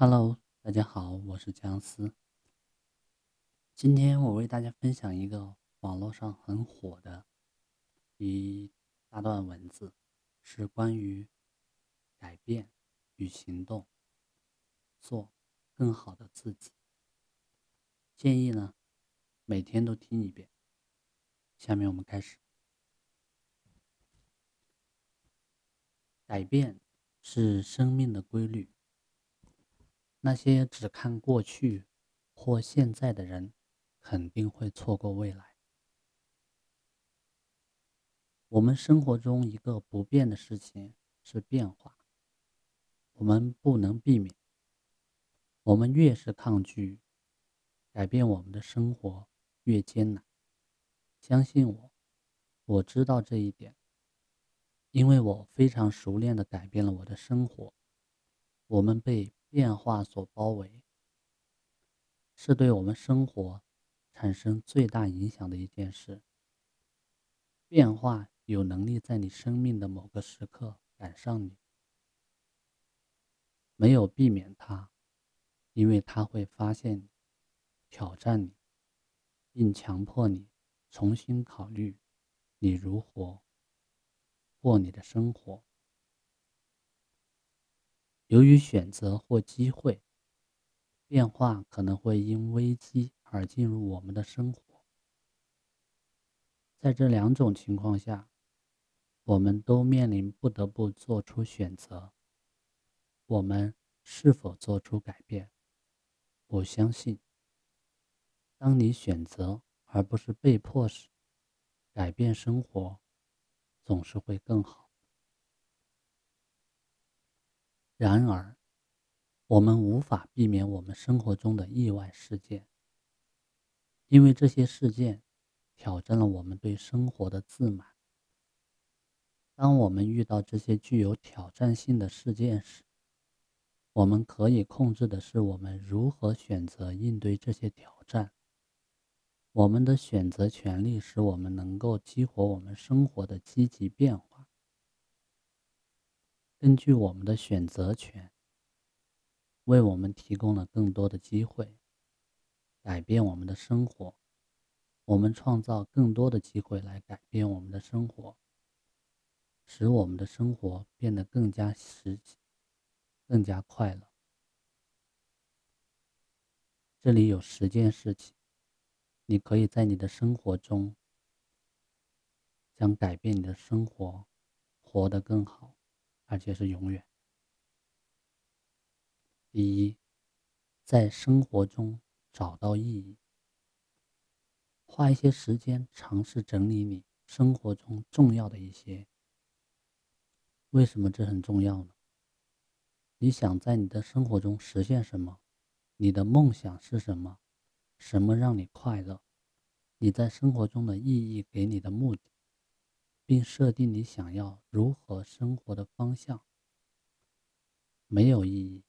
Hello，大家好，我是姜思。今天我为大家分享一个网络上很火的一大段文字，是关于改变与行动，做更好的自己。建议呢，每天都听一遍。下面我们开始。改变是生命的规律。那些只看过去或现在的人，肯定会错过未来。我们生活中一个不变的事情是变化，我们不能避免。我们越是抗拒改变我们的生活，越艰难。相信我，我知道这一点。因为我非常熟练的改变了我的生活，我们被变化所包围，是对我们生活产生最大影响的一件事。变化有能力在你生命的某个时刻赶上你，没有避免它，因为它会发现你，挑战你，并强迫你重新考虑你如何。过你的生活。由于选择或机会，变化可能会因危机而进入我们的生活。在这两种情况下，我们都面临不得不做出选择：我们是否做出改变？我相信，当你选择而不是被迫时，改变生活。总是会更好。然而，我们无法避免我们生活中的意外事件，因为这些事件挑战了我们对生活的自满。当我们遇到这些具有挑战性的事件时，我们可以控制的是我们如何选择应对这些挑战。我们的选择权利使我们能够激活我们生活的积极变化。根据我们的选择权，为我们提供了更多的机会，改变我们的生活。我们创造更多的机会来改变我们的生活，使我们的生活变得更加实际、更加快乐。这里有十件事情。你可以在你的生活中，将改变你的生活，活得更好，而且是永远。第一，在生活中找到意义，花一些时间尝试整理你生活中重要的一些。为什么这很重要呢？你想在你的生活中实现什么？你的梦想是什么？什么让你快乐？你在生活中的意义给你的目的，并设定你想要如何生活的方向。没有意义，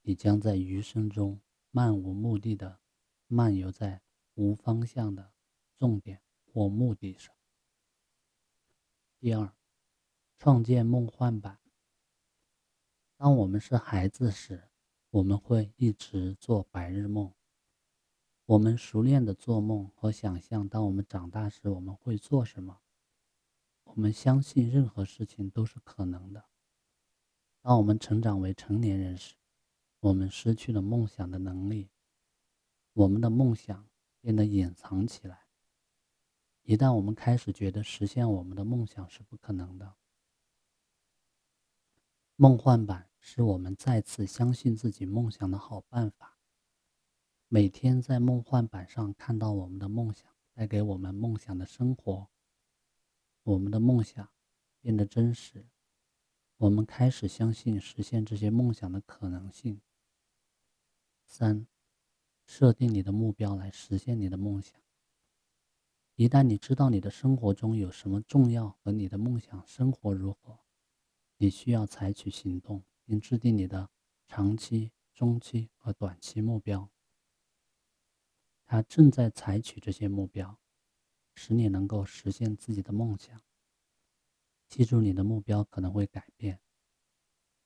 你将在余生中漫无目的的漫游在无方向的重点或目的上。第二，创建梦幻版。当我们是孩子时，我们会一直做白日梦。我们熟练的做梦和想象，当我们长大时我们会做什么？我们相信任何事情都是可能的。当我们成长为成年人时，我们失去了梦想的能力，我们的梦想变得隐藏起来。一旦我们开始觉得实现我们的梦想是不可能的，梦幻版是我们再次相信自己梦想的好办法。每天在梦幻版上看到我们的梦想带给我们梦想的生活，我们的梦想变得真实，我们开始相信实现这些梦想的可能性。三，设定你的目标来实现你的梦想。一旦你知道你的生活中有什么重要和你的梦想生活如何，你需要采取行动，并制定你的长期、中期和短期目标。他正在采取这些目标，使你能够实现自己的梦想。记住，你的目标可能会改变，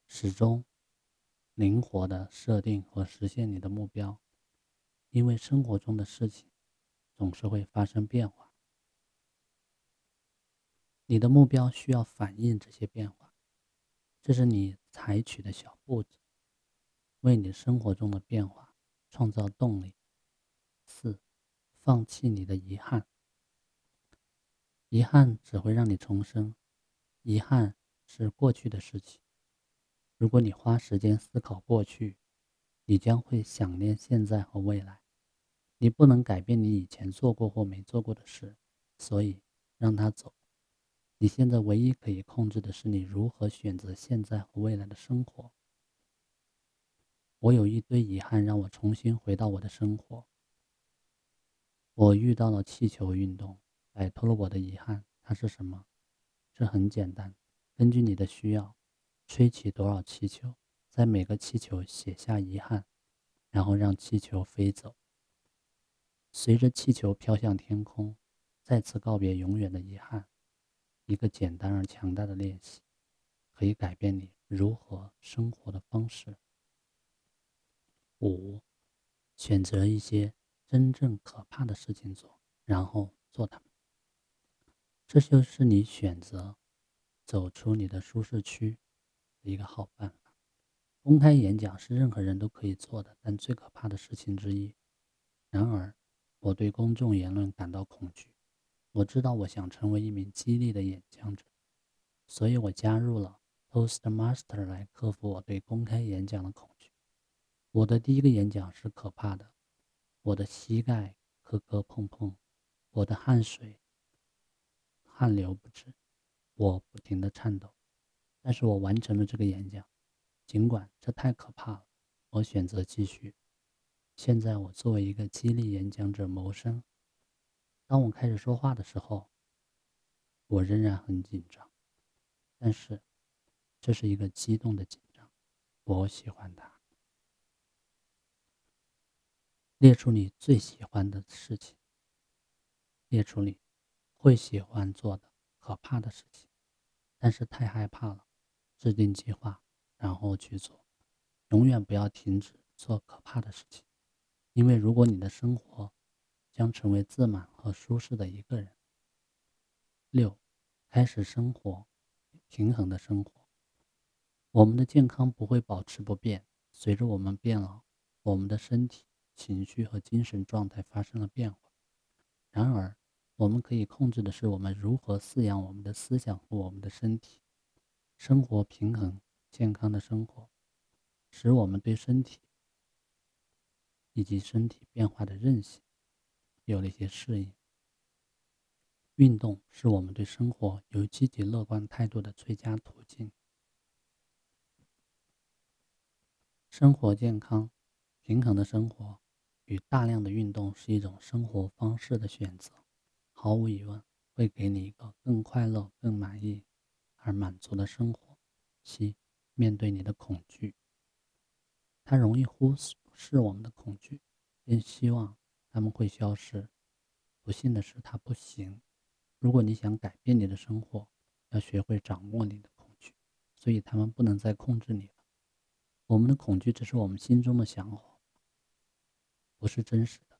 始终灵活的设定和实现你的目标，因为生活中的事情总是会发生变化。你的目标需要反映这些变化，这是你采取的小步子，为你生活中的变化创造动力。四，放弃你的遗憾。遗憾只会让你重生，遗憾是过去的事情。如果你花时间思考过去，你将会想念现在和未来。你不能改变你以前做过或没做过的事，所以让它走。你现在唯一可以控制的是你如何选择现在和未来的生活。我有一堆遗憾，让我重新回到我的生活。我遇到了气球运动，摆脱了我的遗憾。它是什么？这很简单，根据你的需要，吹起多少气球，在每个气球写下遗憾，然后让气球飞走。随着气球飘向天空，再次告别永远的遗憾。一个简单而强大的练习，可以改变你如何生活的方式。五，选择一些真正可怕的事情做，然后做它们。这就是你选择走出你的舒适区的一个好办法。公开演讲是任何人都可以做的，但最可怕的事情之一。然而，我对公众言论感到恐惧。我知道我想成为一名激励的演讲者，所以我加入了 Toastmaster 来克服我对公开演讲的恐惧。我的第一个演讲是可怕的，我的膝盖磕磕碰碰，我的汗水汗流不止，我不停地颤抖。但是我完成了这个演讲，尽管这太可怕了，我选择继续。现在我作为一个激励演讲者谋生。当我开始说话的时候，我仍然很紧张，但是这是一个激动的紧张，我喜欢它。列出你最喜欢的事情，列出你会喜欢做的可怕的事情，但是太害怕了，制定计划，然后去做，永远不要停止做可怕的事情，因为如果你的生活。将成为自满和舒适的一个人。六，开始生活平衡的生活。我们的健康不会保持不变，随着我们变老，我们的身体、情绪和精神状态发生了变化。然而，我们可以控制的是我们如何饲养我们的思想和我们的身体。生活平衡、健康的生活，使我们对身体以及身体变化的韧性。有了一些适应。运动是我们对生活有积极乐观态度的最佳途径。生活健康、平衡的生活与大量的运动是一种生活方式的选择，毫无疑问会给你一个更快乐、更满意而满足的生活。七，面对你的恐惧，它容易忽视我们的恐惧，并希望。他们会消失。不幸的是，它不行。如果你想改变你的生活，要学会掌握你的恐惧，所以他们不能再控制你了。我们的恐惧只是我们心中的想法，不是真实的。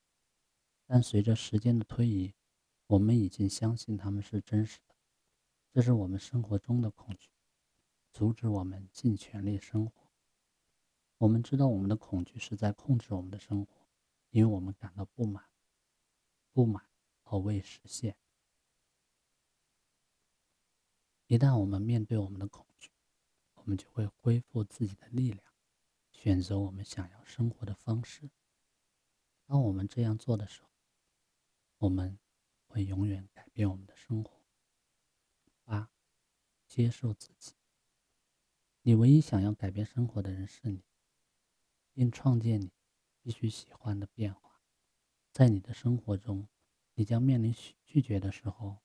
但随着时间的推移，我们已经相信他们是真实的。这是我们生活中的恐惧，阻止我们尽全力生活。我们知道我们的恐惧是在控制我们的生活。因为我们感到不满，不满和未实现。一旦我们面对我们的恐惧，我们就会恢复自己的力量，选择我们想要生活的方式。当我们这样做的时候，我们会永远改变我们的生活。八，接受自己。你唯一想要改变生活的人是你，并创建你。必须喜欢的变化，在你的生活中，你将面临拒绝的时候，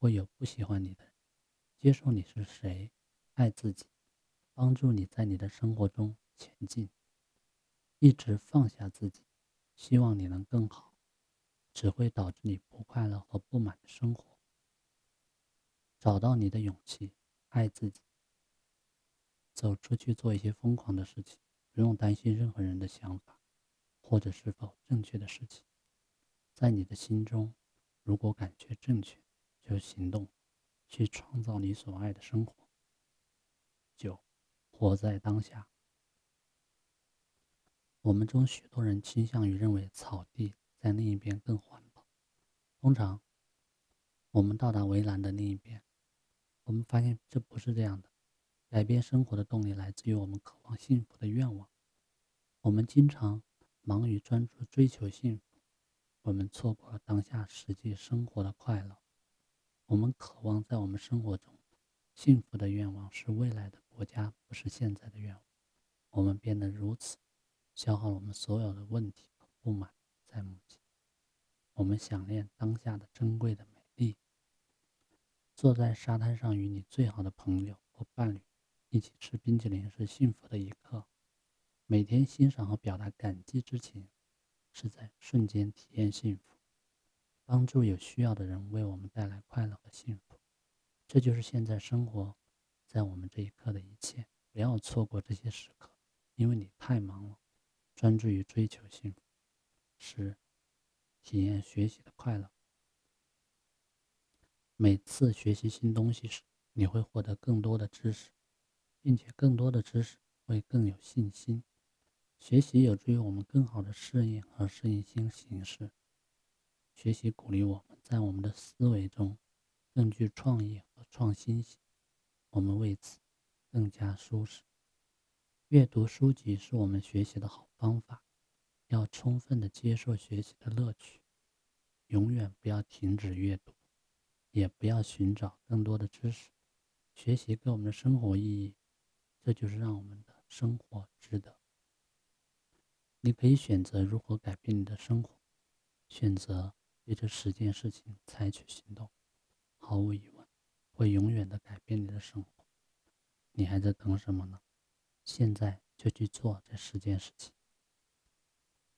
会有不喜欢你的人，接受你是谁，爱自己，帮助你在你的生活中前进，一直放下自己，希望你能更好，只会导致你不快乐和不满的生活。找到你的勇气，爱自己，走出去做一些疯狂的事情，不用担心任何人的想法，或者是否正确的事情。在你的心中，如果感觉正确，就行动，去创造你所爱的生活。九，活在当下。我们中许多人倾向于认为草地在另一边更环保。通常，我们到达围栏的另一边，我们发现这不是这样的。改变生活的动力来自于我们渴望幸福的愿望。我们经常忙于专注追求幸福。我们错过了当下实际生活的快乐。我们渴望在我们生活中幸福的愿望是未来的国家，不是现在的愿望。我们变得如此，消耗了我们所有的问题和不满在目前。我们想念当下的珍贵的美丽。坐在沙滩上与你最好的朋友或伴侣一起吃冰淇淋是幸福的一刻。每天欣赏和表达感激之情。是在瞬间体验幸福，帮助有需要的人，为我们带来快乐和幸福。这就是现在生活在我们这一刻的一切。不要错过这些时刻，因为你太忙了。专注于追求幸福，十，体验学习的快乐。每次学习新东西时，你会获得更多的知识，并且更多的知识会更有信心。学习有助于我们更好的适应和适应新形式。学习鼓励我们在我们的思维中更具创意和创新性，我们为此更加舒适。阅读书籍是我们学习的好方法，要充分的接受学习的乐趣，永远不要停止阅读，也不要寻找更多的知识。学习给我们的生活意义，这就是让我们的生活值得。你可以选择如何改变你的生活，选择对这十件事情采取行动，毫无疑问，会永远的改变你的生活。你还在等什么呢？现在就去做这十件事情。